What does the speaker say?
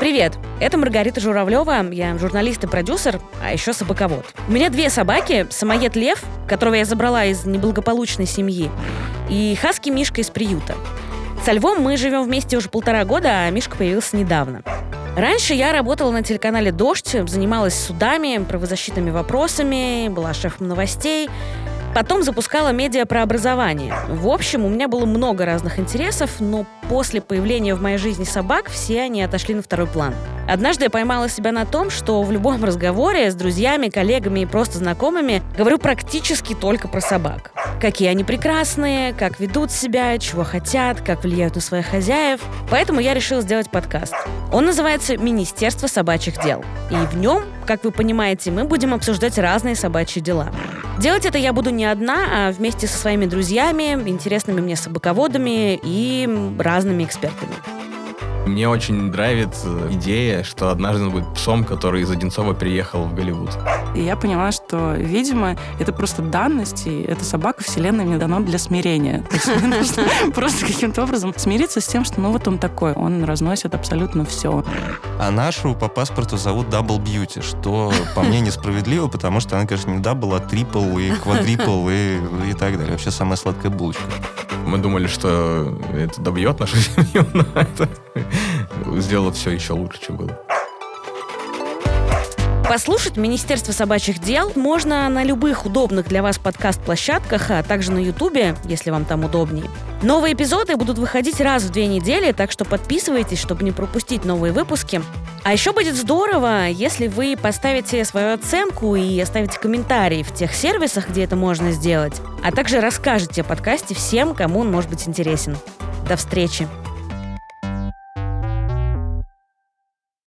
Привет, это Маргарита Журавлева, я журналист и продюсер, а еще собаковод. У меня две собаки, самоед Лев, которого я забрала из неблагополучной семьи, и хаски Мишка из приюта. Со Львом мы живем вместе уже полтора года, а Мишка появился недавно. Раньше я работала на телеканале «Дождь», занималась судами, правозащитными вопросами, была шефом новостей, Потом запускала медиа про образование. В общем, у меня было много разных интересов, но после появления в моей жизни собак все они отошли на второй план. Однажды я поймала себя на том, что в любом разговоре с друзьями, коллегами и просто знакомыми говорю практически только про собак. Какие они прекрасные, как ведут себя, чего хотят, как влияют на своих хозяев. Поэтому я решила сделать подкаст. Он называется «Министерство собачьих дел». И в нем, как вы понимаете, мы будем обсуждать разные собачьи дела. Делать это я буду не одна, а вместе со своими друзьями, интересными мне собаководами и разными экспертами. Мне очень нравится идея, что однажды он будет псом, который из Одинцова переехал в Голливуд. И я поняла, что, видимо, это просто данность, и эта собака вселенная мне дана для смирения. То есть мне нужно просто каким-то образом смириться с тем, что ну вот он такой, он разносит абсолютно все. А нашу по паспорту зовут Double Beauty, что по мне несправедливо, потому что она, конечно, не double, а triple и quadruple и, и так далее. Вообще самая сладкая булочка. Мы думали, что это добьет нашу семью, но это сделало все еще лучше, чем было. Послушать Министерство собачьих дел можно на любых удобных для вас подкаст-площадках, а также на Ютубе, если вам там удобнее. Новые эпизоды будут выходить раз в две недели, так что подписывайтесь, чтобы не пропустить новые выпуски. А еще будет здорово, если вы поставите свою оценку и оставите комментарий в тех сервисах, где это можно сделать, а также расскажете о подкасте всем, кому он может быть интересен. До встречи!